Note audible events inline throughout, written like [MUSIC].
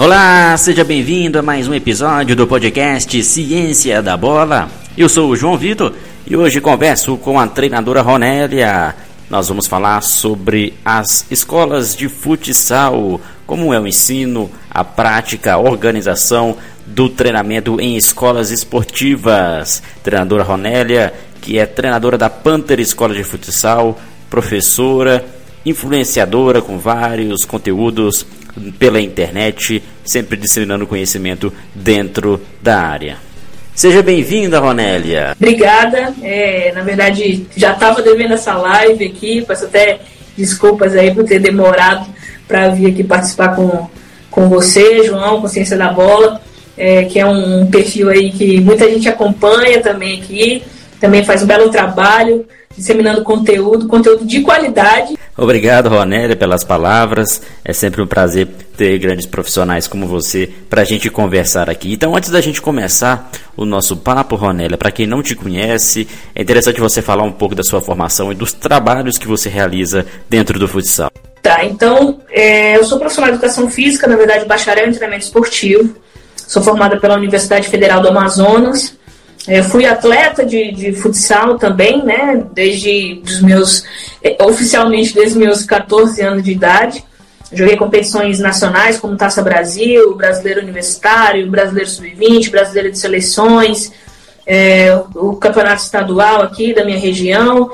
Olá, seja bem-vindo a mais um episódio do podcast Ciência da Bola. Eu sou o João Vitor e hoje converso com a treinadora Ronélia. Nós vamos falar sobre as escolas de futsal, como é o ensino, a prática, a organização do treinamento em escolas esportivas. Treinadora Ronélia, que é treinadora da Panther Escola de Futsal, professora, influenciadora com vários conteúdos pela internet, sempre disseminando conhecimento dentro da área. Seja bem-vinda, Ronélia. Obrigada. É, na verdade, já estava devendo essa live aqui, peço até desculpas aí por ter demorado para vir aqui participar com, com você, João, Consciência da Bola, é, que é um perfil aí que muita gente acompanha também aqui, também faz um belo trabalho disseminando conteúdo, conteúdo de qualidade. Obrigado, Ronélia, pelas palavras. É sempre um prazer ter grandes profissionais como você para a gente conversar aqui. Então, antes da gente começar o nosso papo, Ronélia, para quem não te conhece, é interessante você falar um pouco da sua formação e dos trabalhos que você realiza dentro do futsal. Tá, então, é, eu sou profissional de educação física, na verdade, bacharel em treinamento esportivo. Sou formada pela Universidade Federal do Amazonas, é, fui atleta de, de futsal também, né? Desde os meus. Oficialmente desde meus 14 anos de idade. Joguei competições nacionais como Taça Brasil, Brasileiro Universitário, Brasileiro Sub-20, Brasileiro de Seleções, é, o Campeonato Estadual aqui da minha região.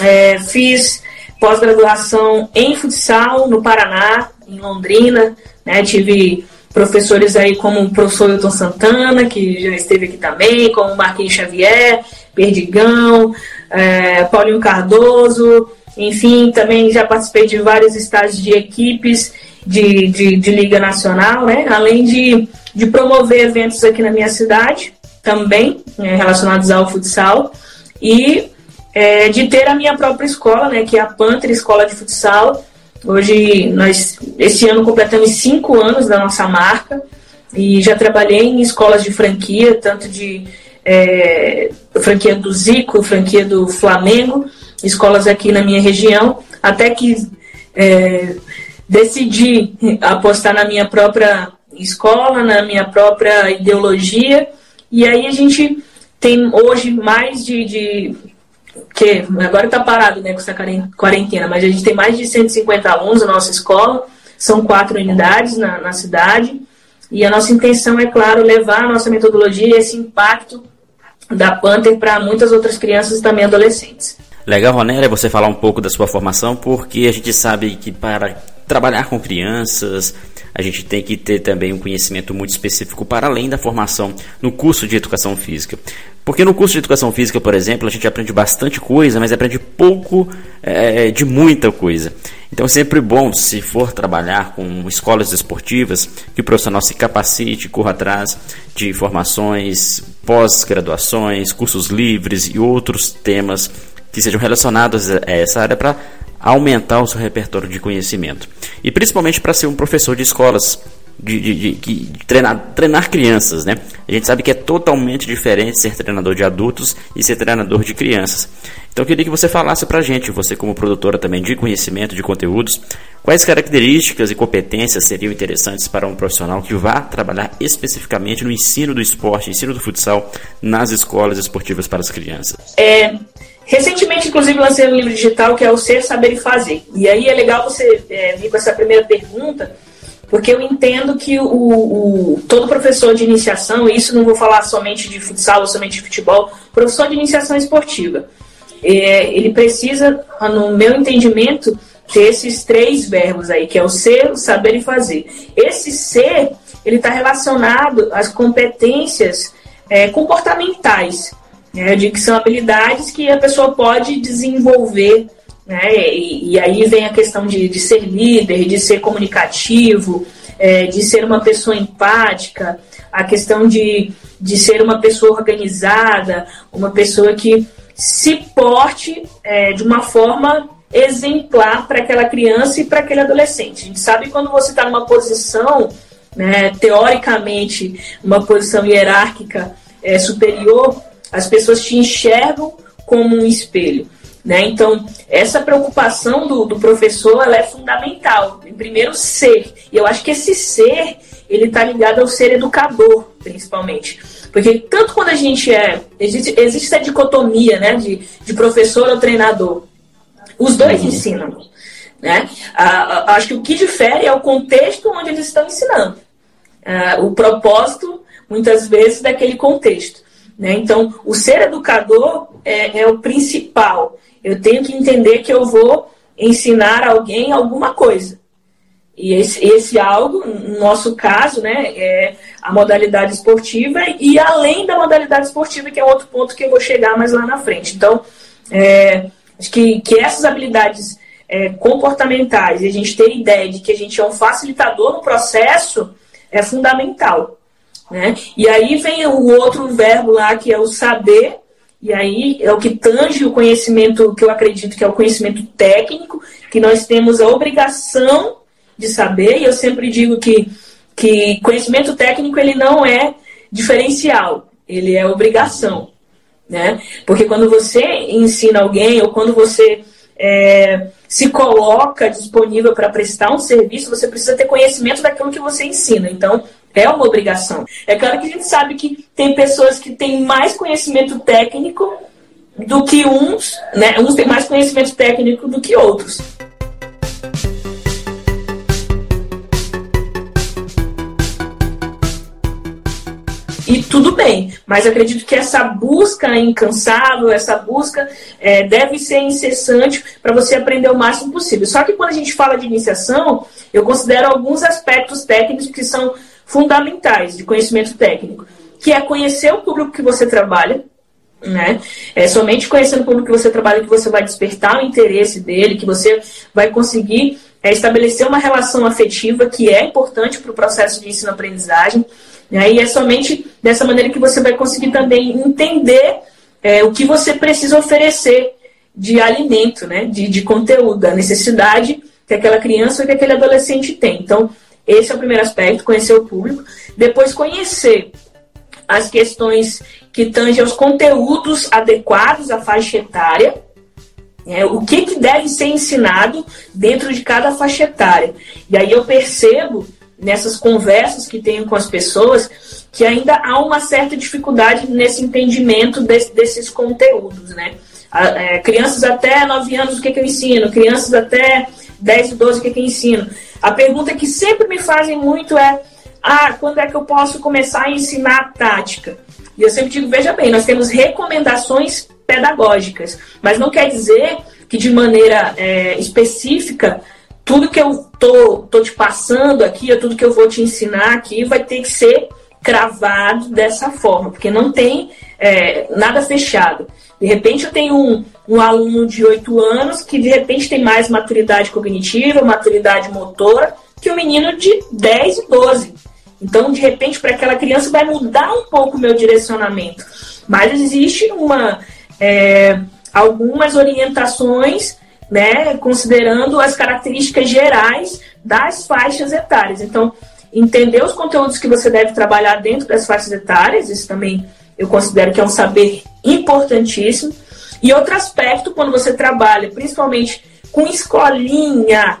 É, fiz pós-graduação em futsal no Paraná, em Londrina. Né, tive professores aí como o professor Hilton Santana, que já esteve aqui também, como Marquinhos Xavier, Perdigão, é, Paulinho Cardoso, enfim, também já participei de vários estágios de equipes de, de, de Liga Nacional, né? além de, de promover eventos aqui na minha cidade, também né, relacionados ao futsal, e é, de ter a minha própria escola, né, que é a Panther Escola de Futsal, Hoje, nós, esse ano, completamos cinco anos da nossa marca e já trabalhei em escolas de franquia, tanto de é, franquia do Zico, franquia do Flamengo, escolas aqui na minha região, até que é, decidi apostar na minha própria escola, na minha própria ideologia, e aí a gente tem hoje mais de, de que agora está parado né, com essa quarentena, mas a gente tem mais de 150 alunos na nossa escola, são quatro unidades na, na cidade, e a nossa intenção é, claro, levar a nossa metodologia e esse impacto da Panther para muitas outras crianças e também adolescentes. Legal, Ronélia, você falar um pouco da sua formação, porque a gente sabe que para trabalhar com crianças, a gente tem que ter também um conhecimento muito específico para além da formação no curso de educação física. Porque no curso de educação física, por exemplo, a gente aprende bastante coisa, mas aprende pouco é, de muita coisa. Então é sempre bom, se for trabalhar com escolas esportivas, que o profissional se capacite, corra atrás de informações, pós-graduações, cursos livres e outros temas que sejam relacionados a essa área para aumentar o seu repertório de conhecimento. E principalmente para ser um professor de escolas de, de, de, treinar, treinar crianças, né? A gente sabe que é totalmente diferente ser treinador de adultos e ser treinador de crianças. Então eu queria que você falasse pra gente, você como produtora também de conhecimento, de conteúdos, quais características e competências seriam interessantes para um profissional que vá trabalhar especificamente no ensino do esporte, ensino do futsal nas escolas esportivas para as crianças. É, recentemente, inclusive, lancei um livro digital que é o Ser, Saber e Fazer. E aí é legal você é, vir com essa primeira pergunta, porque eu entendo que o, o, todo professor de iniciação, e isso não vou falar somente de futsal ou somente de futebol, professor de iniciação esportiva, é, ele precisa, no meu entendimento, ter esses três verbos aí, que é o ser, o saber e fazer. Esse ser, ele está relacionado às competências é, comportamentais, né, de que são habilidades que a pessoa pode desenvolver né? E, e, aí vem a questão de, de ser líder, de ser comunicativo, é, de ser uma pessoa empática, a questão de, de ser uma pessoa organizada, uma pessoa que se porte é, de uma forma exemplar para aquela criança e para aquele adolescente. A gente sabe quando você está numa posição, né, teoricamente, uma posição hierárquica é, superior, as pessoas te enxergam como um espelho. Né? Então, essa preocupação do, do professor ela é fundamental. Em primeiro, ser. E eu acho que esse ser ele está ligado ao ser educador, principalmente. Porque tanto quando a gente é. Existe, existe essa dicotomia né, de, de professor ou treinador. Os dois uhum. ensinam. Né? Ah, acho que o que difere é o contexto onde eles estão ensinando. Ah, o propósito, muitas vezes, daquele contexto. Né? Então, o ser educador é, é o principal. Eu tenho que entender que eu vou ensinar alguém alguma coisa. E esse, esse algo, no nosso caso, né, é a modalidade esportiva e além da modalidade esportiva, que é outro ponto que eu vou chegar mais lá na frente. Então, é, acho que, que essas habilidades é, comportamentais e a gente ter ideia de que a gente é um facilitador no processo é fundamental. Né? E aí vem o outro verbo lá, que é o saber, e aí é o que tange o conhecimento, que eu acredito que é o conhecimento técnico, que nós temos a obrigação de saber, e eu sempre digo que, que conhecimento técnico ele não é diferencial, ele é obrigação. Né? Porque quando você ensina alguém, ou quando você é, se coloca disponível para prestar um serviço, você precisa ter conhecimento daquilo que você ensina. Então, é uma obrigação. É claro que a gente sabe que tem pessoas que têm mais conhecimento técnico do que uns, né? Uns têm mais conhecimento técnico do que outros. E tudo bem, mas acredito que essa busca incansável, essa busca é, deve ser incessante para você aprender o máximo possível. Só que quando a gente fala de iniciação, eu considero alguns aspectos técnicos que são fundamentais de conhecimento técnico, que é conhecer o público que você trabalha, né? É somente conhecendo o público que você trabalha que você vai despertar o interesse dele, que você vai conseguir é, estabelecer uma relação afetiva que é importante para o processo de ensino-aprendizagem. Né? E é somente dessa maneira que você vai conseguir também entender é, o que você precisa oferecer de alimento, né? de, de conteúdo, a necessidade que aquela criança ou que aquele adolescente tem. Então, esse é o primeiro aspecto, conhecer o público. Depois, conhecer as questões que tangem aos conteúdos adequados à faixa etária. É, o que, que deve ser ensinado dentro de cada faixa etária. E aí eu percebo nessas conversas que tenho com as pessoas que ainda há uma certa dificuldade nesse entendimento desse, desses conteúdos, né? É, crianças até 9 anos, o que, que eu ensino? Crianças até 10 e 12, o que, que eu ensino? A pergunta que sempre me fazem muito é: ah, quando é que eu posso começar a ensinar a tática? E eu sempre digo: veja bem, nós temos recomendações pedagógicas, mas não quer dizer que de maneira é, específica tudo que eu tô, tô te passando aqui, ou tudo que eu vou te ensinar aqui, vai ter que ser cravado dessa forma, porque não tem é, nada fechado. De repente eu tenho um, um aluno de 8 anos que de repente tem mais maturidade cognitiva, maturidade motora, que o um menino de 10 e 12. Então, de repente, para aquela criança vai mudar um pouco o meu direcionamento. Mas existe uma, é, algumas orientações, né, considerando as características gerais das faixas etárias. Então, entender os conteúdos que você deve trabalhar dentro das faixas etárias, isso também eu considero que é um saber importantíssimo. E outro aspecto, quando você trabalha, principalmente com escolinha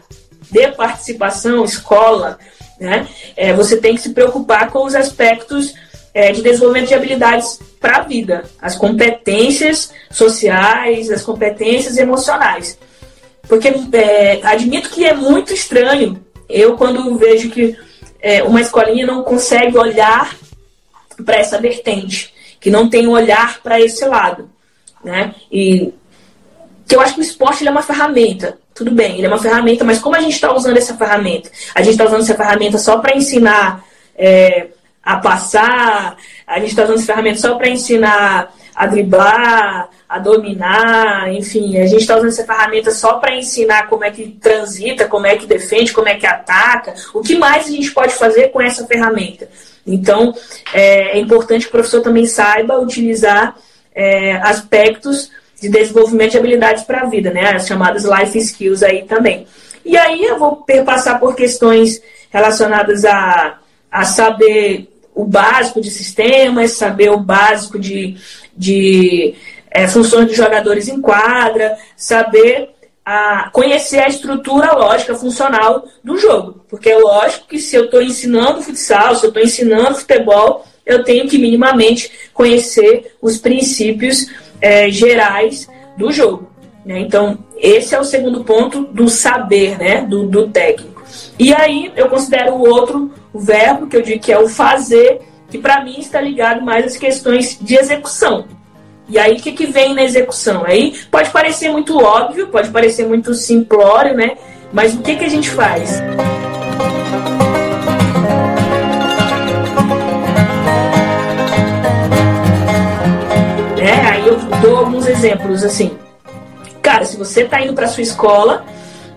de participação, escola, né, é, você tem que se preocupar com os aspectos é, de desenvolvimento de habilidades para a vida, as competências sociais, as competências emocionais. Porque é, admito que é muito estranho eu, quando vejo que é, uma escolinha não consegue olhar para essa vertente que não tem um olhar para esse lado, né? E que eu acho que o esporte é uma ferramenta. Tudo bem, ele é uma ferramenta, mas como a gente está usando essa ferramenta? A gente está usando essa ferramenta só para ensinar é, a passar, a gente está usando essa ferramenta só para ensinar a driblar, a dominar, enfim, a gente está usando essa ferramenta só para ensinar como é que transita, como é que defende, como é que ataca. O que mais a gente pode fazer com essa ferramenta? Então, é, é importante que o professor também saiba utilizar é, aspectos de desenvolvimento de habilidades para a vida, né? As chamadas life skills aí também. E aí eu vou passar por questões relacionadas a, a saber o básico de sistemas, saber o básico de, de é, funções de jogadores em quadra, saber a conhecer a estrutura lógica funcional do jogo. Porque é lógico que se eu estou ensinando futsal, se eu estou ensinando futebol, eu tenho que minimamente conhecer os princípios é, gerais do jogo. Né? Então, esse é o segundo ponto do saber, né? do, do técnico. E aí eu considero o outro o verbo, que eu digo que é o fazer, que para mim está ligado mais às questões de execução. E aí, o que, que vem na execução? Aí pode parecer muito óbvio, pode parecer muito simplório, né? Mas o que, que a gente faz? É, aí eu dou alguns exemplos assim. Cara, se você está indo para sua escola,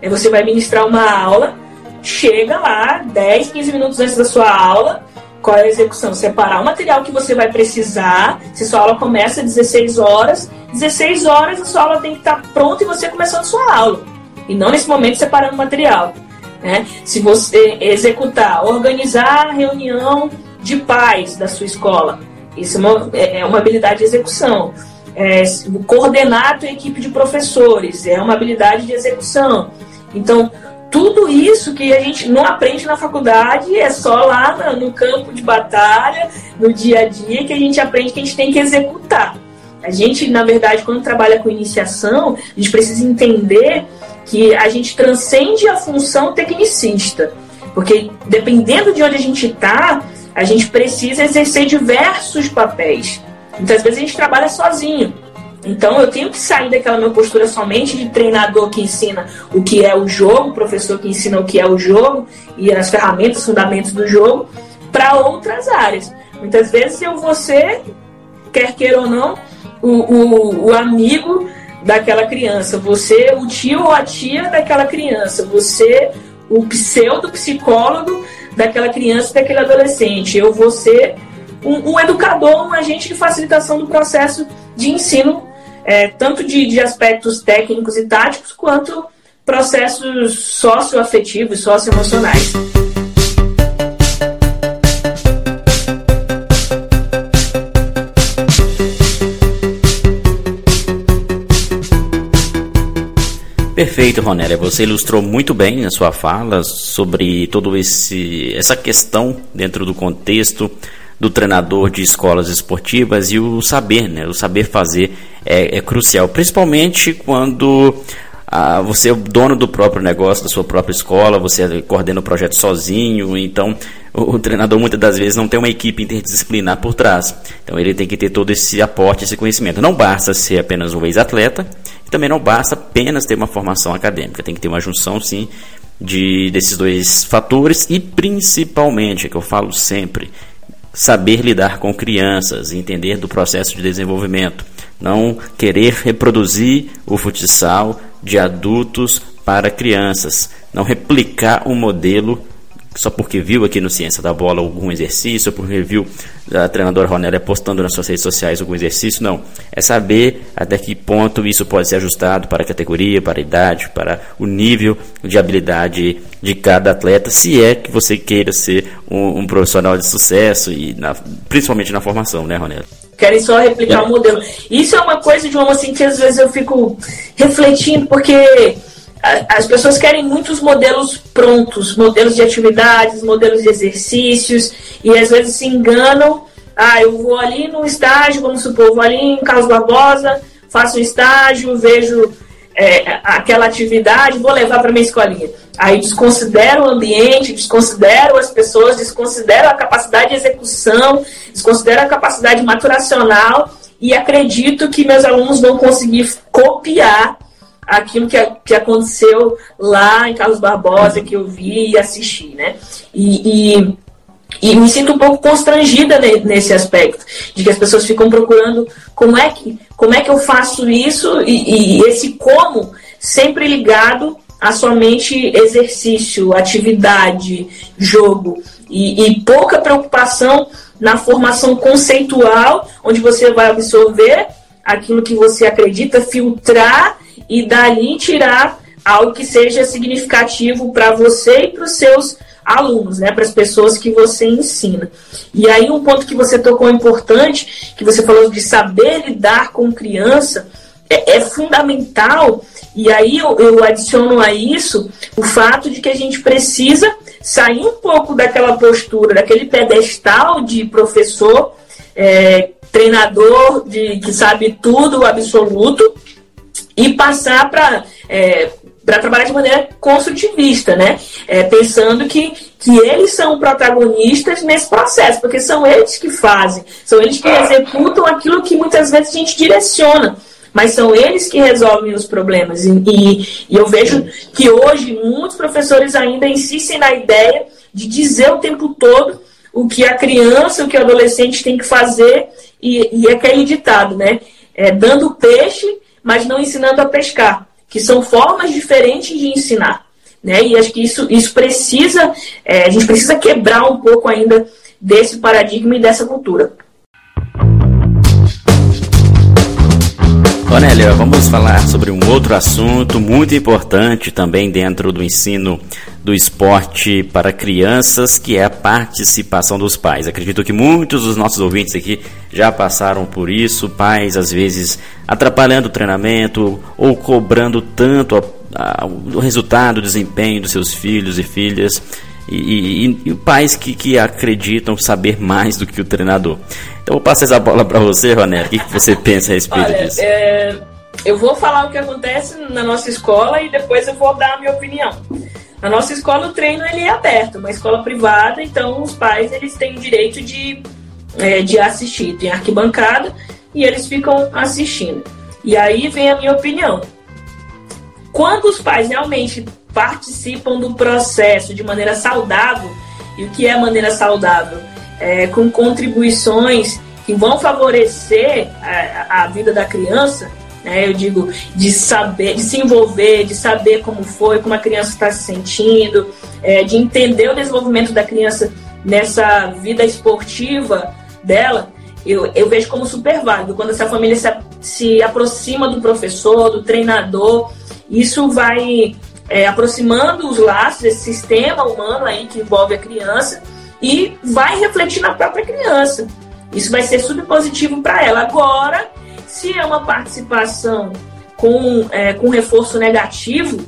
você vai ministrar uma aula, chega lá 10, 15 minutos antes da sua aula, qual é a execução? Separar o material que você vai precisar. Se sua aula começa às 16 horas, 16 horas a sua aula tem que estar pronta e você começando sua aula. E não nesse momento separando o material. Né? Se você executar, organizar a reunião de pais da sua escola, isso é uma, é, é uma habilidade de execução. É, coordenar a tua equipe de professores é uma habilidade de execução. Então, tudo isso que a gente não aprende na faculdade é só lá no campo de batalha, no dia a dia, que a gente aprende que a gente tem que executar. A gente, na verdade, quando trabalha com iniciação, a gente precisa entender que a gente transcende a função tecnicista. Porque dependendo de onde a gente está, a gente precisa exercer diversos papéis. Muitas vezes a gente trabalha sozinho. Então eu tenho que sair daquela minha postura somente de treinador que ensina o que é o jogo, professor que ensina o que é o jogo e as ferramentas, fundamentos do jogo, para outras áreas. Muitas vezes eu vou ser, quer queira ou não, o, o, o amigo daquela criança, você o tio ou a tia daquela criança, você o pseudo psicólogo daquela criança, daquele adolescente. Eu vou ser um, um educador, um agente de facilitação do processo de ensino é, tanto de, de aspectos técnicos e táticos, quanto processos socioafetivos, socioemocionais. Perfeito, Ronélia. Você ilustrou muito bem na sua fala sobre todo esse essa questão dentro do contexto do treinador de escolas esportivas e o saber, né? O saber fazer é, é crucial, principalmente quando ah, você é o dono do próprio negócio, da sua própria escola, você coordena o projeto sozinho, então o, o, treinador muitas das vezes não tem uma equipe interdisciplinar por trás. Então ele tem que ter todo esse aporte, esse conhecimento. Não basta ser apenas um ex-atleta, também não basta apenas ter uma formação acadêmica, tem que ter uma junção sim de desses dois fatores e principalmente, é que eu falo sempre, saber lidar com crianças, entender do processo de desenvolvimento, não querer reproduzir o futsal de adultos para crianças, não replicar um modelo só porque viu aqui no Ciência da Bola algum exercício, porque viu a treinadora Ronélia postando nas suas redes sociais algum exercício, não. É saber até que ponto isso pode ser ajustado para a categoria, para a idade, para o nível de habilidade de cada atleta, se é que você queira ser um, um profissional de sucesso, e na, principalmente na formação, né, Ronélia? Querem só replicar é. o modelo. Isso é uma coisa de uma assim que às vezes eu fico refletindo, porque as pessoas querem muitos modelos prontos, modelos de atividades, modelos de exercícios, e às vezes se enganam. Ah, eu vou ali no estágio, vamos supor, vou ali em Carlos Barbosa, faço um estágio, vejo é, aquela atividade, vou levar para minha escolinha. Aí desconsidero o ambiente, desconsidero as pessoas, desconsidero a capacidade de execução, desconsidero a capacidade maturacional e acredito que meus alunos vão conseguir copiar aquilo que, que aconteceu lá em Carlos Barbosa, que eu vi e assisti, né? E, e, e, me sinto um pouco constrangida nesse aspecto, de que as pessoas ficam procurando como é que, como é que eu faço isso e, e esse como sempre ligado a somente exercício, atividade, jogo e, e pouca preocupação na formação conceitual, onde você vai absorver aquilo que você acredita, filtrar e dali tirar algo que seja significativo para você e para os seus alunos, né, para as pessoas que você ensina. E aí um ponto que você tocou importante, que você falou de saber lidar com criança, é, é fundamental E aí eu, eu adiciono a isso o fato de que a gente precisa sair um pouco daquela postura, daquele pedestal de professor, é, treinador de, que sabe tudo absoluto e passar para é, para trabalhar de maneira construtivista, né? É, pensando que, que eles são protagonistas nesse processo, porque são eles que fazem, são eles que executam aquilo que muitas vezes a gente direciona mas são eles que resolvem os problemas. E, e, e, eu vejo que hoje muitos professores ainda insistem na ideia de dizer o tempo todo o que a criança, o que o adolescente tem que fazer, e, e é aquele ditado, né? É, dando peixe, mas não ensinando a pescar, que são formas diferentes de ensinar. Né? E acho que isso, isso precisa, é, a gente precisa quebrar um pouco ainda desse paradigma e dessa cultura. Cornélia, vamos falar sobre um outro assunto muito importante também dentro do ensino do esporte para crianças, que é a participação dos pais. Acredito que muitos dos nossos ouvintes aqui já passaram por isso, pais às vezes atrapalhando o treinamento ou cobrando tanto a, a, o resultado, o desempenho dos seus filhos e filhas. E, e, e, pais que, que acreditam saber mais do que o treinador. Então vou passar essa bola para você, Ronel. O que, que, você pensa a respeito Olha, disso? É, eu vou falar o que acontece na nossa escola e depois eu vou dar a minha opinião. Na nossa escola o treino ele é aberto, uma escola privada, então os pais eles têm o direito de, é, de assistir. Tem arquibancada e eles ficam assistindo. E aí vem a minha opinião. Quando os pais realmente participam do processo de maneira saudável, e o que é maneira saudável? É, com contribuições que vão favorecer a, a vida da criança, né? Eu digo de saber, de se envolver, de saber como foi, como a criança está se sentindo, é, de entender o desenvolvimento da criança nessa vida esportiva dela. Eu, eu vejo como super válido quando essa família se, se aproxima do professor, do treinador. Isso vai é, aproximando os laços, esse sistema humano aí que envolve a criança e vai refletir na própria criança. Isso vai ser subpositivo para ela. Agora, se é uma participação com, é, com reforço negativo,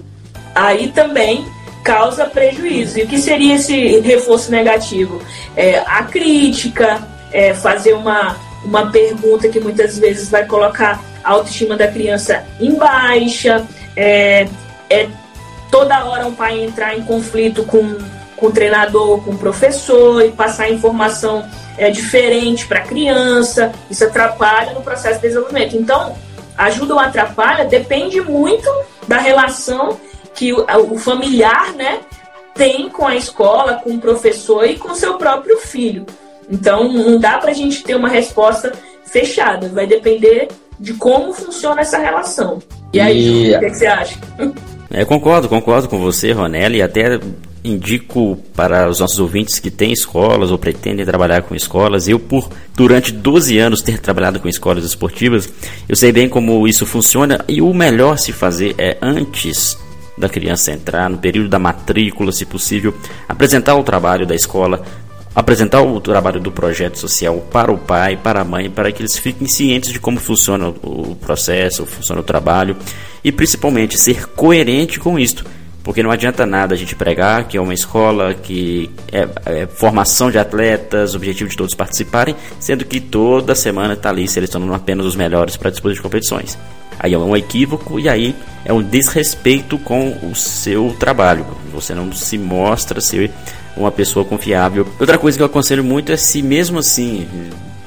aí também causa prejuízo. E o que seria esse reforço negativo? É, a crítica, é, fazer uma, uma pergunta que muitas vezes vai colocar a autoestima da criança em baixa, é, é toda hora um pai entrar em conflito com, com o treinador, com o professor e passar informação é, diferente para a criança, isso atrapalha no processo de desenvolvimento. Então, ajuda ou atrapalha depende muito da relação que o, o familiar né, tem com a escola, com o professor e com o seu próprio filho. Então, não dá para a gente ter uma resposta fechada, vai depender de como funciona essa relação. E aí, e... o que, que você acha? [LAUGHS] É, concordo, concordo com você, Ronelli, e até indico para os nossos ouvintes que têm escolas ou pretendem trabalhar com escolas. Eu, por durante 12 anos ter trabalhado com escolas esportivas, eu sei bem como isso funciona e o melhor se fazer é antes da criança entrar, no período da matrícula, se possível, apresentar o trabalho da escola, apresentar o trabalho do projeto social para o pai, para a mãe, para que eles fiquem cientes de como funciona o processo, funciona o trabalho e principalmente ser coerente com isto. Porque não adianta nada a gente pregar que é uma escola que é, é formação de atletas, objetivo de todos participarem, sendo que toda semana está ali selecionando apenas os melhores para disputa de competições. Aí é um equívoco e aí é um desrespeito com o seu trabalho. Você não se mostra ser uma pessoa confiável. Outra coisa que eu aconselho muito é se mesmo assim,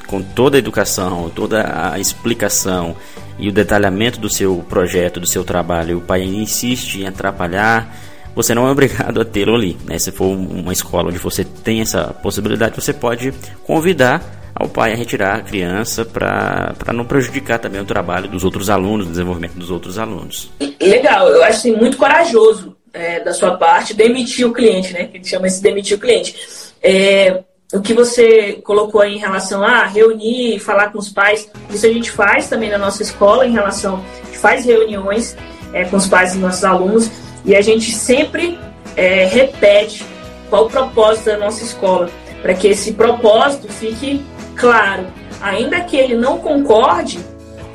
com toda a educação, toda a explicação e o detalhamento do seu projeto, do seu trabalho, o pai insiste em atrapalhar, você não é obrigado a tê-lo ali. Né? Se for uma escola onde você tem essa possibilidade, você pode convidar ao pai a retirar a criança para não prejudicar também o trabalho dos outros alunos, o desenvolvimento dos outros alunos. Legal, eu acho assim, muito corajoso é, da sua parte demitir o cliente, né? Que chama esse demitir o cliente. É, o que você colocou aí em relação a reunir, falar com os pais, isso a gente faz também na nossa escola, em relação, a gente faz reuniões é, com os pais dos nossos alunos e a gente sempre é, repete qual o propósito da nossa escola, para que esse propósito fique claro. Ainda que ele não concorde,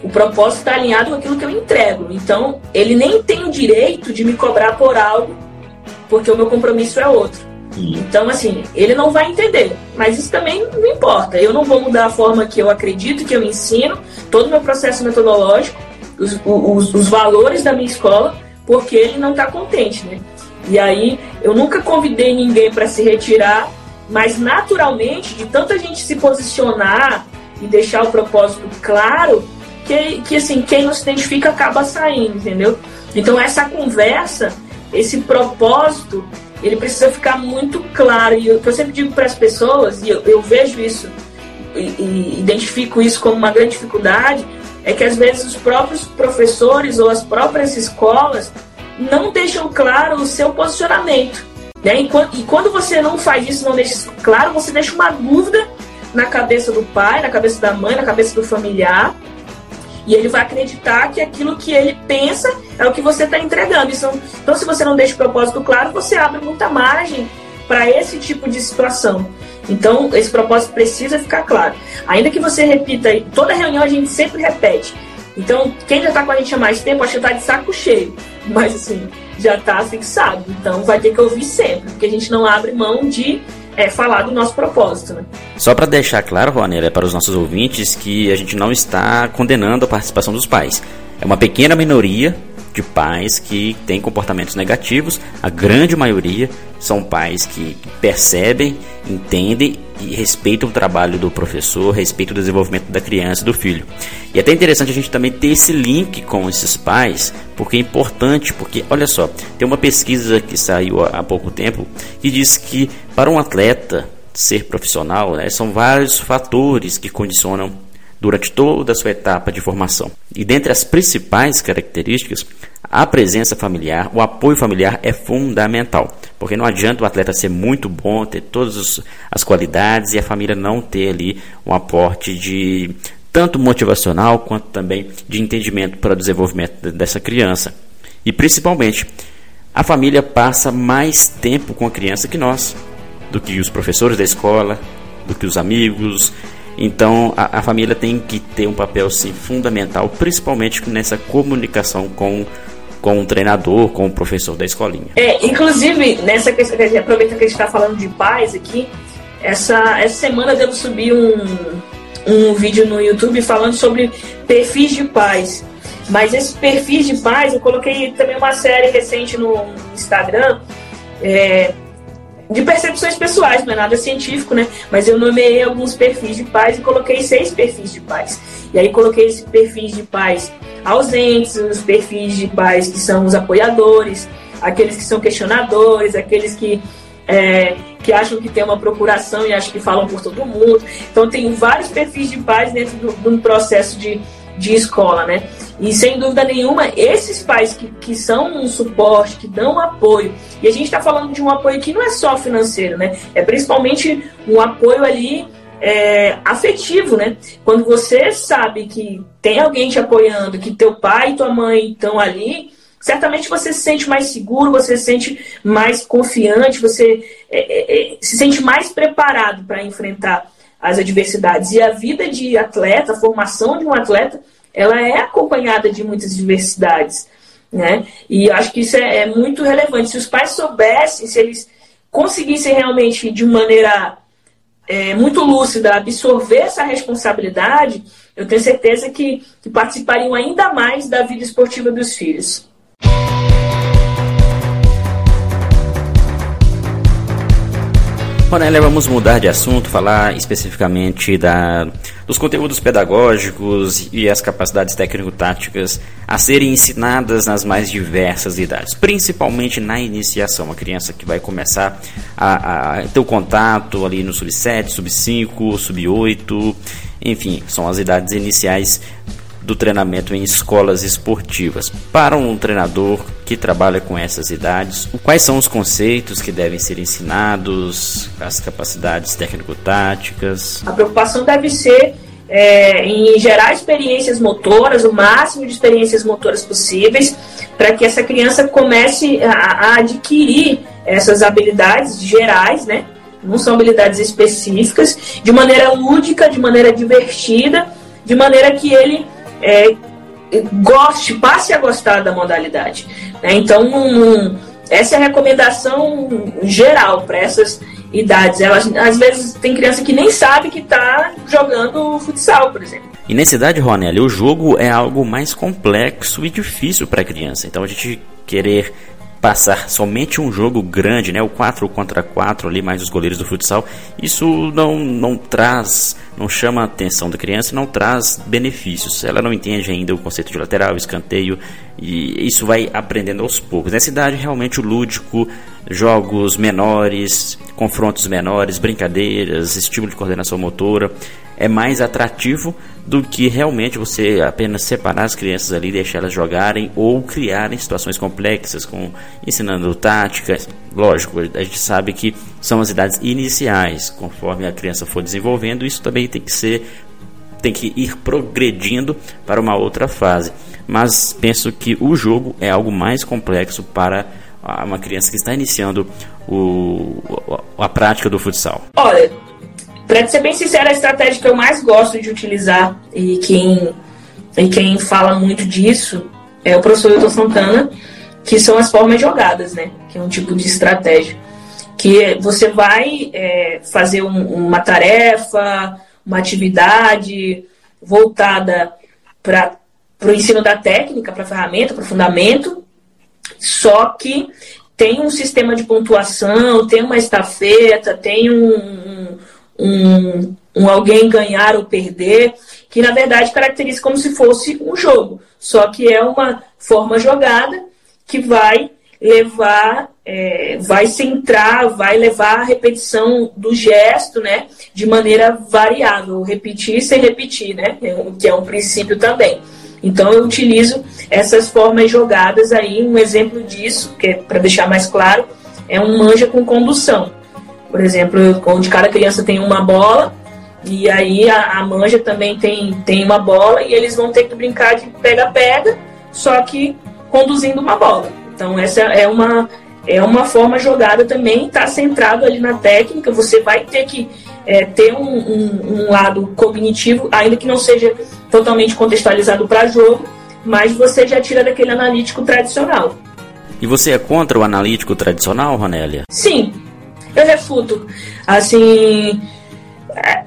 o propósito está alinhado com aquilo que eu entrego. Então, ele nem tem o direito de me cobrar por algo, porque o meu compromisso é outro. Então, assim, ele não vai entender. Mas isso também não importa. Eu não vou mudar a forma que eu acredito, que eu ensino, todo o meu processo metodológico, os, os, os valores da minha escola, porque ele não está contente, né? E aí, eu nunca convidei ninguém para se retirar, mas naturalmente, de tanta gente se posicionar e deixar o propósito claro, que, que assim, quem não se identifica acaba saindo, entendeu? Então essa conversa, esse propósito, ele precisa ficar muito claro. E o que eu sempre digo para as pessoas, e eu, eu vejo isso e, e, identifico isso como uma grande dificuldade, é que às vezes os próprios professores ou as próprias escolas não deixam claro o seu posicionamento. Né? E, quando, e quando você não faz isso, não deixa isso claro, você deixa uma dúvida na cabeça do pai, na cabeça da mãe, na cabeça do familiar, e ele vai acreditar que aquilo que ele pensa é o que você está entregando. Então, então, se você não deixa o propósito claro, você abre muita margem para esse tipo de situação. Então, esse propósito precisa ficar claro. Ainda que você repita, toda reunião a gente sempre repete. Então, quem já está com a gente há mais tempo, acho que está de saco cheio. Mas, assim, já está fixado. Então, vai ter que ouvir sempre, porque a gente não abre mão de é, falar do nosso propósito. Né? Só para deixar claro, Ronera, é para os nossos ouvintes, que a gente não está condenando a participação dos pais. É uma pequena minoria de pais que têm comportamentos negativos, a grande maioria são pais que percebem, entendem e respeitam o trabalho do professor, respeitam o desenvolvimento da criança e do filho. E é até interessante a gente também ter esse link com esses pais, porque é importante, porque olha só, tem uma pesquisa que saiu há pouco tempo que diz que para um atleta ser profissional, né, são vários fatores que condicionam durante toda a sua etapa de formação. E dentre as principais características, a presença familiar, o apoio familiar é fundamental, porque não adianta o atleta ser muito bom, ter todas as qualidades e a família não ter ali um aporte de tanto motivacional quanto também de entendimento para o desenvolvimento dessa criança. E principalmente, a família passa mais tempo com a criança que nós, do que os professores da escola, do que os amigos, então a, a, família tem que ter um papel sim fundamental, principalmente nessa comunicação com com o treinador, com o professor da escolinha. É, inclusive nessa questão, aproveita que a gente está falando de pais aqui, essa essa semana devo subir um um vídeo no YouTube falando sobre perfis de pais. Mas esses perfis de pais, eu coloquei também uma série recente no Instagram. É, de percepções pessoais, não é nada científico, né? Mas eu nomeei alguns perfis de pais e coloquei seis perfis de pais. E aí coloquei esses perfis de pais ausentes, os perfis de pais que são os apoiadores, aqueles que são questionadores, aqueles que, é, que acham que tem uma procuração e acham que falam por todo mundo. Então tem vários perfis de pais dentro de um processo de, de escola, né? E sem dúvida nenhuma, esses pais que, que são um suporte, que dão apoio, e a gente está falando de um apoio que não é só financeiro, né? É principalmente um apoio ali é, afetivo, né? Quando você sabe que tem alguém te apoiando, que teu pai e tua mãe estão ali, certamente você se sente mais seguro, você se sente mais confiante, você é, é, é se sente mais preparado para enfrentar as adversidades. E a vida de atleta, a formação de um atleta, ela é acompanhada de muitas diversidades, né? E acho que isso é, é muito relevante. Se os pais soubessem, se eles conseguissem realmente de maneira é, muito lúcida absorver essa responsabilidade, eu tenho certeza que, que participariam ainda mais da vida esportiva dos filhos. Ronélia, vamos mudar de assunto, falar especificamente da, dos conteúdos pedagógicos e as capacidades técnico-táticas a serem ensinadas nas mais diversas idades, principalmente na iniciação. A criança que vai começar a, a ter o contato ali no sub-7, sub-5, sub-8, enfim, são as idades iniciais do treinamento em escolas esportivas. Para um treinador que trabalha com essas idades, quais são os conceitos que devem ser ensinados, as capacidades técnico-táticas? A preocupação deve ser é, em gerar experiências motoras, o máximo de experiências motoras possíveis, para que essa criança comece a, a adquirir essas habilidades gerais, né? Não são habilidades específicas, de maneira lúdica, de maneira divertida, de maneira que ele é, goste, passe a gostar da modalidade. Né? Então, um, essa é a recomendação geral para essas idades. Elas, às vezes tem criança que nem sabe que está jogando futsal, por exemplo. E nessa idade, Ronelli, o jogo é algo mais complexo e difícil para a criança. Então a gente querer passar somente um jogo grande, né, o 4 contra 4 ali, mais os goleiros do futsal, isso não, não traz, não chama a atenção da criança, não traz benefícios. Ela não entende ainda o conceito de lateral, escanteio, e isso vai aprendendo aos poucos. Nessa idade, realmente o lúdico, jogos menores, confrontos menores, brincadeiras, estímulo de coordenação motora, é mais atrativo do que realmente você apenas separar as crianças ali, deixar elas jogarem ou criarem situações complexas, com ensinando táticas. Lógico, a gente sabe que são as idades iniciais, conforme a criança for desenvolvendo, isso também tem que ser tem que ir progredindo para uma outra fase. Mas penso que o jogo é algo mais complexo para uma criança que está iniciando o, a prática do futsal. Olha, para ser bem sincero, a estratégia que eu mais gosto de utilizar e quem, e quem fala muito disso é o professor Hilton Santana, que são as formas jogadas, né? Que é um tipo de estratégia. Que você vai é, fazer um, uma tarefa, uma atividade voltada para o ensino da técnica, para a ferramenta, para o fundamento, só que tem um sistema de pontuação, tem uma estafeta, tem um, um, um alguém ganhar ou perder, que na verdade caracteriza como se fosse um jogo. Só que é uma forma jogada que vai levar, é, vai centrar, vai levar a repetição do gesto, né, de maneira variável, repetir sem repetir, né, que é um princípio também. Então eu utilizo essas formas jogadas aí, um exemplo disso, que é para deixar mais claro, é um manja com condução. Por exemplo, onde cada criança tem uma bola, e aí a, a manja também tem, tem uma bola, e eles vão ter que brincar de pega-pega, só que conduzindo uma bola. Então essa é uma, é uma forma jogada também, está centrado ali na técnica, você vai ter que é, ter um, um, um, lado cognitivo, ainda que não seja totalmente contextualizado para jogo, mas você já tira daquele analítico tradicional. E você é contra o analítico tradicional, Ronélia? Sim, eu refuto. Assim,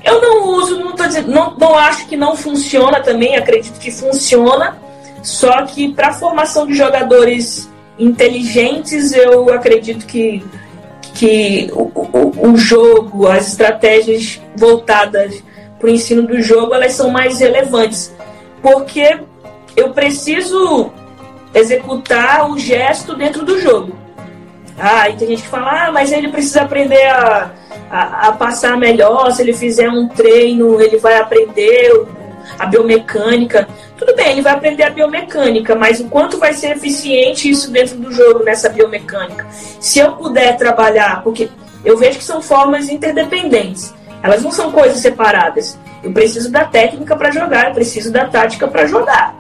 eu não uso, não, tô dizendo, não, não acho que não funciona também, acredito que funciona, só que para formação de jogadores inteligentes, eu acredito que, que o, o, o jogo, as estratégias voltadas para o ensino do jogo, elas são mais relevantes, porque eu preciso executar o gesto dentro do jogo. Ah, e tem gente que fala, ah, mas ele precisa aprender a, a, a, passar melhor, se ele fizer um treino, ele vai aprender a biomecânica. Tudo bem, ele vai aprender a biomecânica, mas o quanto vai ser eficiente isso dentro do jogo, nessa biomecânica? Se eu puder trabalhar, porque eu vejo que são formas interdependentes, elas não são coisas separadas. Eu preciso da técnica para jogar, eu preciso da tática para jogar.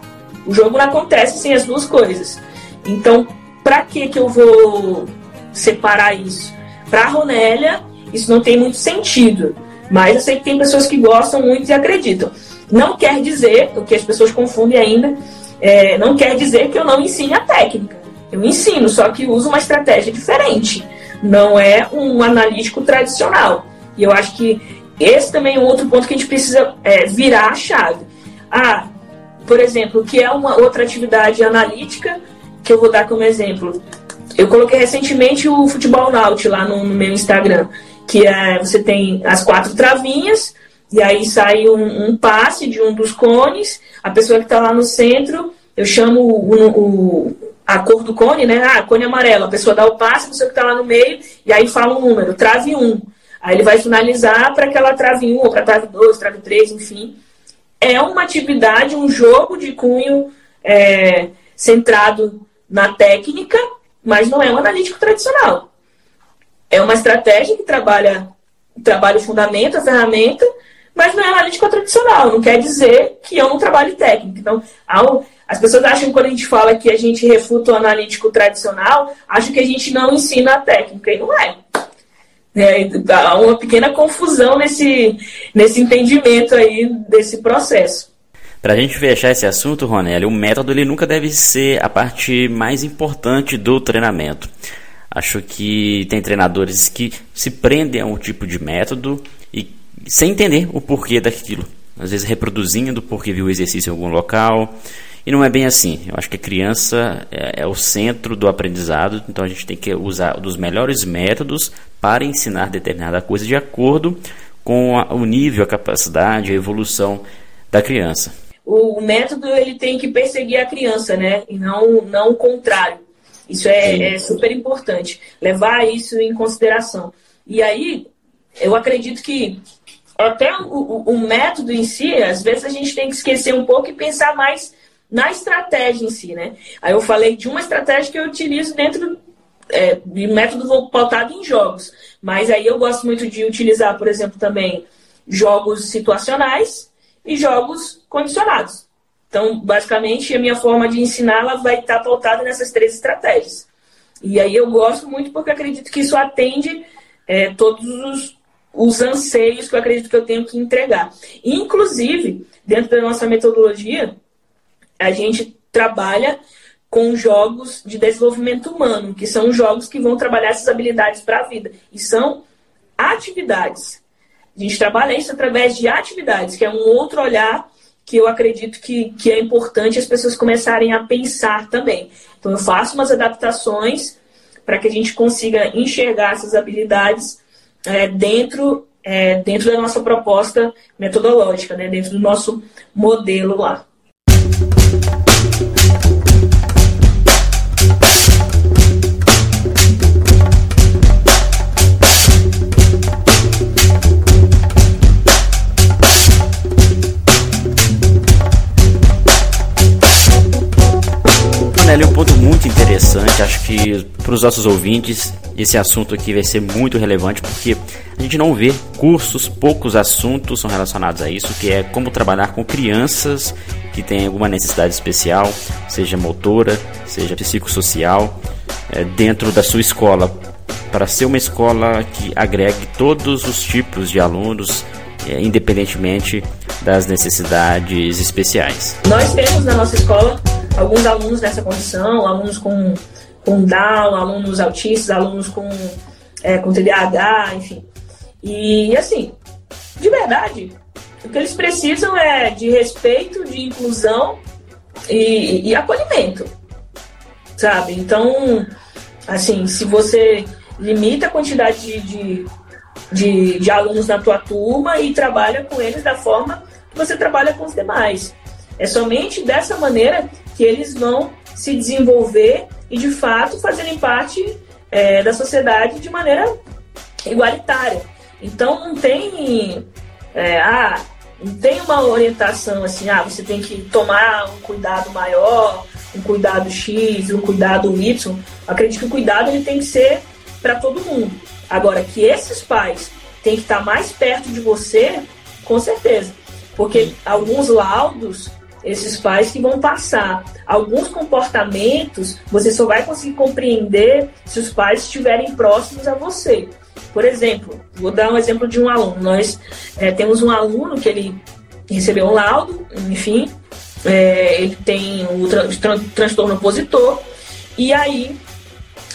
O jogo não acontece sem as duas coisas. Então, para que que eu vou separar isso. Para a Ronélia, isso não tem muito sentido, mas eu sei que tem pessoas que gostam muito e acreditam. Não quer dizer, o que as pessoas confundem ainda, é, não quer dizer que eu não ensine a técnica. Eu ensino, só que uso uma estratégia diferente. Não é um analítico tradicional. E eu acho que esse também é um outro ponto que a gente precisa é, virar a chave. Ah, por exemplo, que é uma outra atividade analítica que eu vou dar como exemplo. Eu coloquei recentemente o futebol naut lá no, no, meu Instagram, que é você tem as quatro travinhas e aí sai um, um passe de um dos cones, a pessoa que está lá no centro, eu chamo o, o, a cor do cone, né? Ah, cone amarelo. A pessoa dá o passe, a pessoa que está lá no meio, e aí fala um número, trave 1. Um. Aí ele vai finalizar para aquela trave 1, um, ou para trave 2, trave 3, enfim. É uma atividade, um jogo de cunho é, centrado na técnica mas não é um analítico tradicional. É uma estratégia que trabalha, trabalha o fundamento, a ferramenta, mas não é analítico tradicional. Não quer dizer que eu não trabalho técnico. Então, as pessoas acham que quando a gente fala que a gente refuta o analítico tradicional, acham que a gente não ensina a técnica, e não é. é há uma pequena confusão nesse, nesse entendimento aí desse processo. Para a gente fechar esse assunto, Ronelli, o método ele nunca deve ser a parte mais importante do treinamento. Acho que tem treinadores que se prendem a um tipo de método e sem entender o porquê daquilo. Às vezes reproduzindo porque viu o exercício em algum local. E não é bem assim. Eu acho que a criança é, é o centro do aprendizado, então a gente tem que usar dos melhores métodos para ensinar determinada coisa de acordo com a, o nível, a capacidade, a evolução da criança o método ele tem que perseguir a criança, né? E não, não o contrário. Isso é, é super importante, levar isso em consideração. E aí, eu acredito que até o, o, o, método em si, às vezes a gente tem que esquecer um pouco e pensar mais na estratégia em si, né? Aí eu falei de uma estratégia que eu utilizo dentro é, de método pautado em jogos. Mas aí eu gosto muito de utilizar, por exemplo, também jogos situacionais e jogos condicionados. Então, basicamente, a minha forma de ensinar ela vai estar pautada nessas três estratégias. E aí eu gosto muito porque acredito que isso atende é, todos os, os anseios que eu acredito que eu tenho que entregar. Inclusive, dentro da nossa metodologia, a gente trabalha com jogos de desenvolvimento humano, que são jogos que vão trabalhar essas habilidades para a vida. E são atividades. A gente trabalha isso através de atividades, que é um outro olhar que eu acredito que, que é importante as pessoas começarem a pensar também. Então, eu faço umas adaptações para que a gente consiga enxergar essas habilidades é, dentro, é, dentro da nossa proposta metodológica, né, dentro do nosso modelo lá. Nelly, um ponto muito interessante. Acho que para os nossos ouvintes esse assunto aqui vai ser muito relevante porque a gente não vê cursos, poucos assuntos são relacionados a isso, que é como trabalhar com crianças que têm alguma necessidade especial, seja motora, seja psicossocial, é, dentro da sua escola, para ser uma escola que agregue todos os tipos de alunos, é, independentemente das necessidades especiais. Nós temos na nossa escola alguns alunos nessa condição, alunos com, com Down, alunos autistas, alunos com, é, com TDAH, enfim. E assim, de verdade, o que eles precisam é de respeito, de inclusão e, e acolhimento, sabe? Então, assim, se você limita a quantidade de, de, de, de alunos na tua turma e trabalha com eles da forma que você trabalha com os demais. É somente dessa maneira que eles vão se desenvolver e, de fato, fazerem parte é, da sociedade de maneira igualitária. Então, não tem, é, ah, não tem uma orientação assim, ah, você tem que tomar um cuidado maior, um cuidado X, um cuidado Y. acredito que o cuidado ele tem que ser para todo mundo. Agora, que esses pais têm que estar mais perto de você, com certeza. Porque alguns laudos esses pais que vão passar. Alguns comportamentos você só vai conseguir compreender se os pais estiverem próximos a você. Por exemplo, vou dar um exemplo de um aluno. Nós é, temos um aluno que ele recebeu um laudo, enfim, é, ele tem o tra tran transtorno opositor, e aí,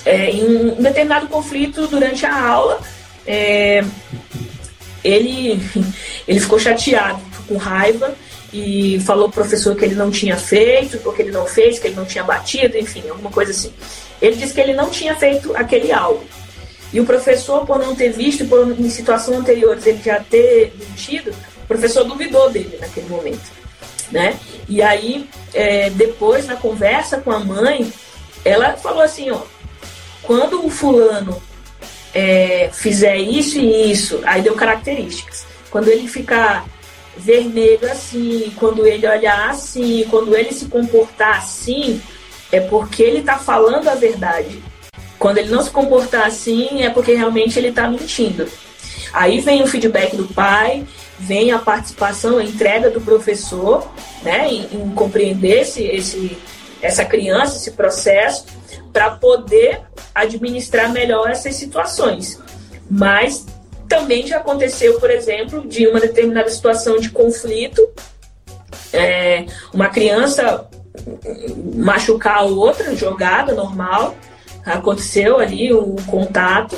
é, em um determinado conflito durante a aula, ele, [LAUGHS] ele ficou chateado, com raiva, e falou pro professor que ele não tinha feito, porque ele não fez, que ele não tinha batido, enfim, alguma coisa assim. Ele disse que ele não tinha feito aquele algo. E o professor, por não ter visto, por em situações anteriores ele já ter mentido, o professor duvidou dele naquele momento. Né? E aí, é, depois, na conversa com a mãe, ela falou assim, ó, quando o fulano é, fizer isso e isso, aí deu características. Quando ele ficar vermelho assim, quando ele olhar assim, quando ele se comportar assim, é porque ele está falando a verdade. Quando ele não se comportar assim, é porque realmente ele está mentindo. Aí vem o feedback do pai, vem a participação, a entrega do professor, né, em, em compreender esse, esse, essa criança, esse processo, para poder administrar melhor essas situações. Mas também já aconteceu, por exemplo, de uma determinada situação de conflito é, uma criança machucar a outra, jogada normal, aconteceu ali um contato,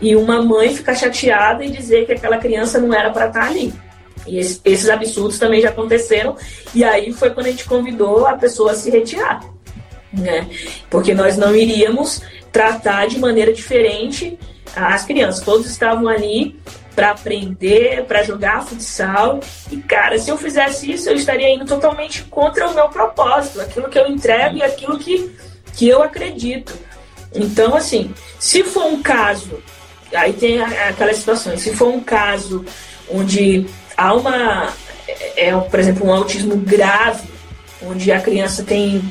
e uma mãe ficar chateada e dizer que aquela criança não era para estar ali. E esses absurdos também já aconteceram, e aí foi quando a gente convidou a pessoa a se retirar. Né? Porque nós não iríamos tratar de maneira diferente as crianças. Todos estavam ali para aprender, para jogar futsal. E, cara, se eu fizesse isso, eu estaria indo totalmente contra o meu propósito, aquilo que eu entrego e aquilo que, que eu acredito. Então, assim, se for um caso, aí tem aquelas situações, se for um caso onde há uma, é, é por exemplo, um autismo grave, onde a criança tem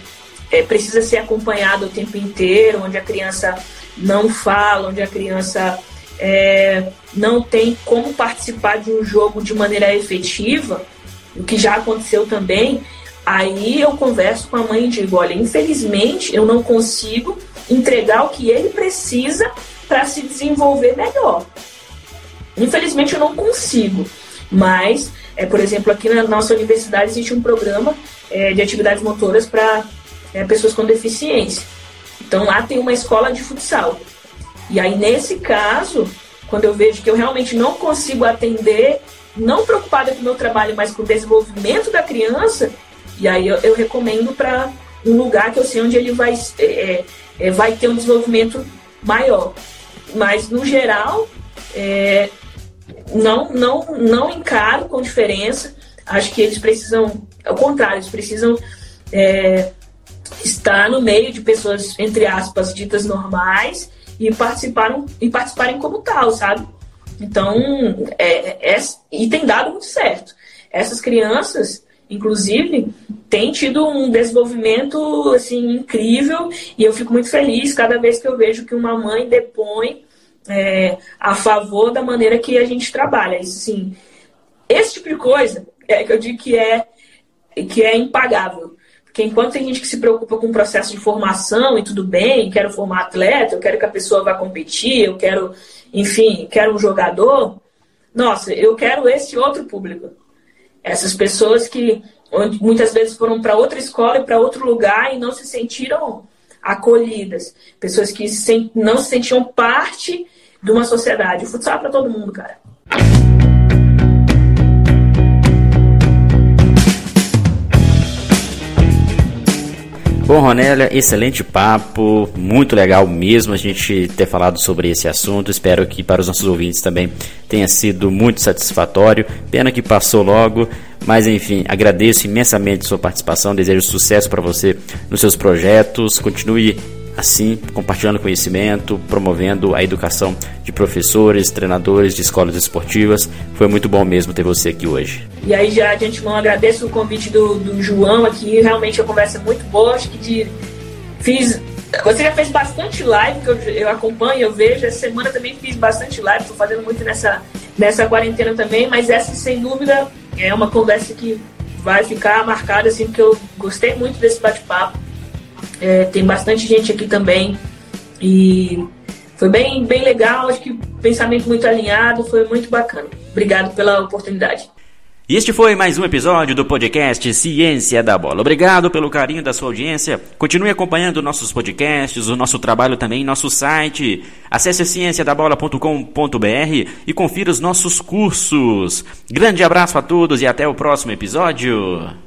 é, precisa ser acompanhada o tempo inteiro, onde a criança não fala, onde a criança é, não tem como participar de um jogo de maneira efetiva, o que já aconteceu também, aí eu converso com a mãe e digo: olha, infelizmente eu não consigo entregar o que ele precisa para se desenvolver melhor. Infelizmente eu não consigo, mas, é, por exemplo, aqui na nossa universidade existe um programa é, de atividades motoras para pessoas com deficiência. Então lá tem uma escola de futsal. E aí, nesse caso, quando eu vejo que eu realmente não consigo atender, não preocupada com o meu trabalho, mas com o desenvolvimento da criança, e aí eu, eu recomendo para um lugar que eu sei onde ele vai, é, é, é, vai ter um desenvolvimento maior. Mas, no geral, é, não, não, não encaro com diferença. Acho que eles precisam, ao contrário, eles precisam é, estar no meio de pessoas, entre aspas, ditas normais e participaram e participarem como tal, sabe? Então, é, é, e tem dado muito certo. Essas crianças, inclusive, têm tido um desenvolvimento assim incrível e eu fico muito feliz cada vez que eu vejo que uma mãe depõe é, a favor da maneira que a gente trabalha. Isso, assim, esse tipo de coisa é que eu digo que é que é impagável. Porque enquanto tem gente que se preocupa com o processo de formação e tudo bem, quero formar atleta, eu quero que a pessoa vá competir, eu quero, enfim, quero um jogador. Nossa, eu quero esse outro público. Essas pessoas que muitas vezes foram para outra escola e para outro lugar e não se sentiram acolhidas. Pessoas que não se sentiam parte de uma sociedade. O futsal é para todo mundo, cara. Bom, Ronélia, excelente papo, muito legal mesmo a gente ter falado sobre esse assunto. Espero que para os nossos ouvintes também tenha sido muito satisfatório. Pena que passou logo, mas enfim, agradeço imensamente sua participação, desejo sucesso para você nos seus projetos. Continue assim, compartilhando conhecimento, promovendo a educação de professores, treinadores de escolas esportivas. Foi muito bom mesmo ter você aqui hoje. E aí já de antemão agradeço o convite do, do João aqui, realmente a conversa é muito boa, acho que de, fiz você já fez bastante live que eu, eu acompanho, eu vejo. Essa semana também fiz bastante live, estou fazendo muito nessa, nessa quarentena também, mas essa sem dúvida é uma conversa que vai ficar marcada assim, porque eu gostei muito desse bate-papo. É, tem bastante gente aqui também. E foi bem, bem legal, acho que pensamento muito alinhado, foi muito bacana. Obrigado pela oportunidade. E este foi mais um episódio do podcast Ciência da Bola. Obrigado pelo carinho da sua audiência. Continue acompanhando nossos podcasts, o nosso trabalho também nosso site. Acesse cienciadabola.com.br e confira os nossos cursos. Grande abraço a todos e até o próximo episódio.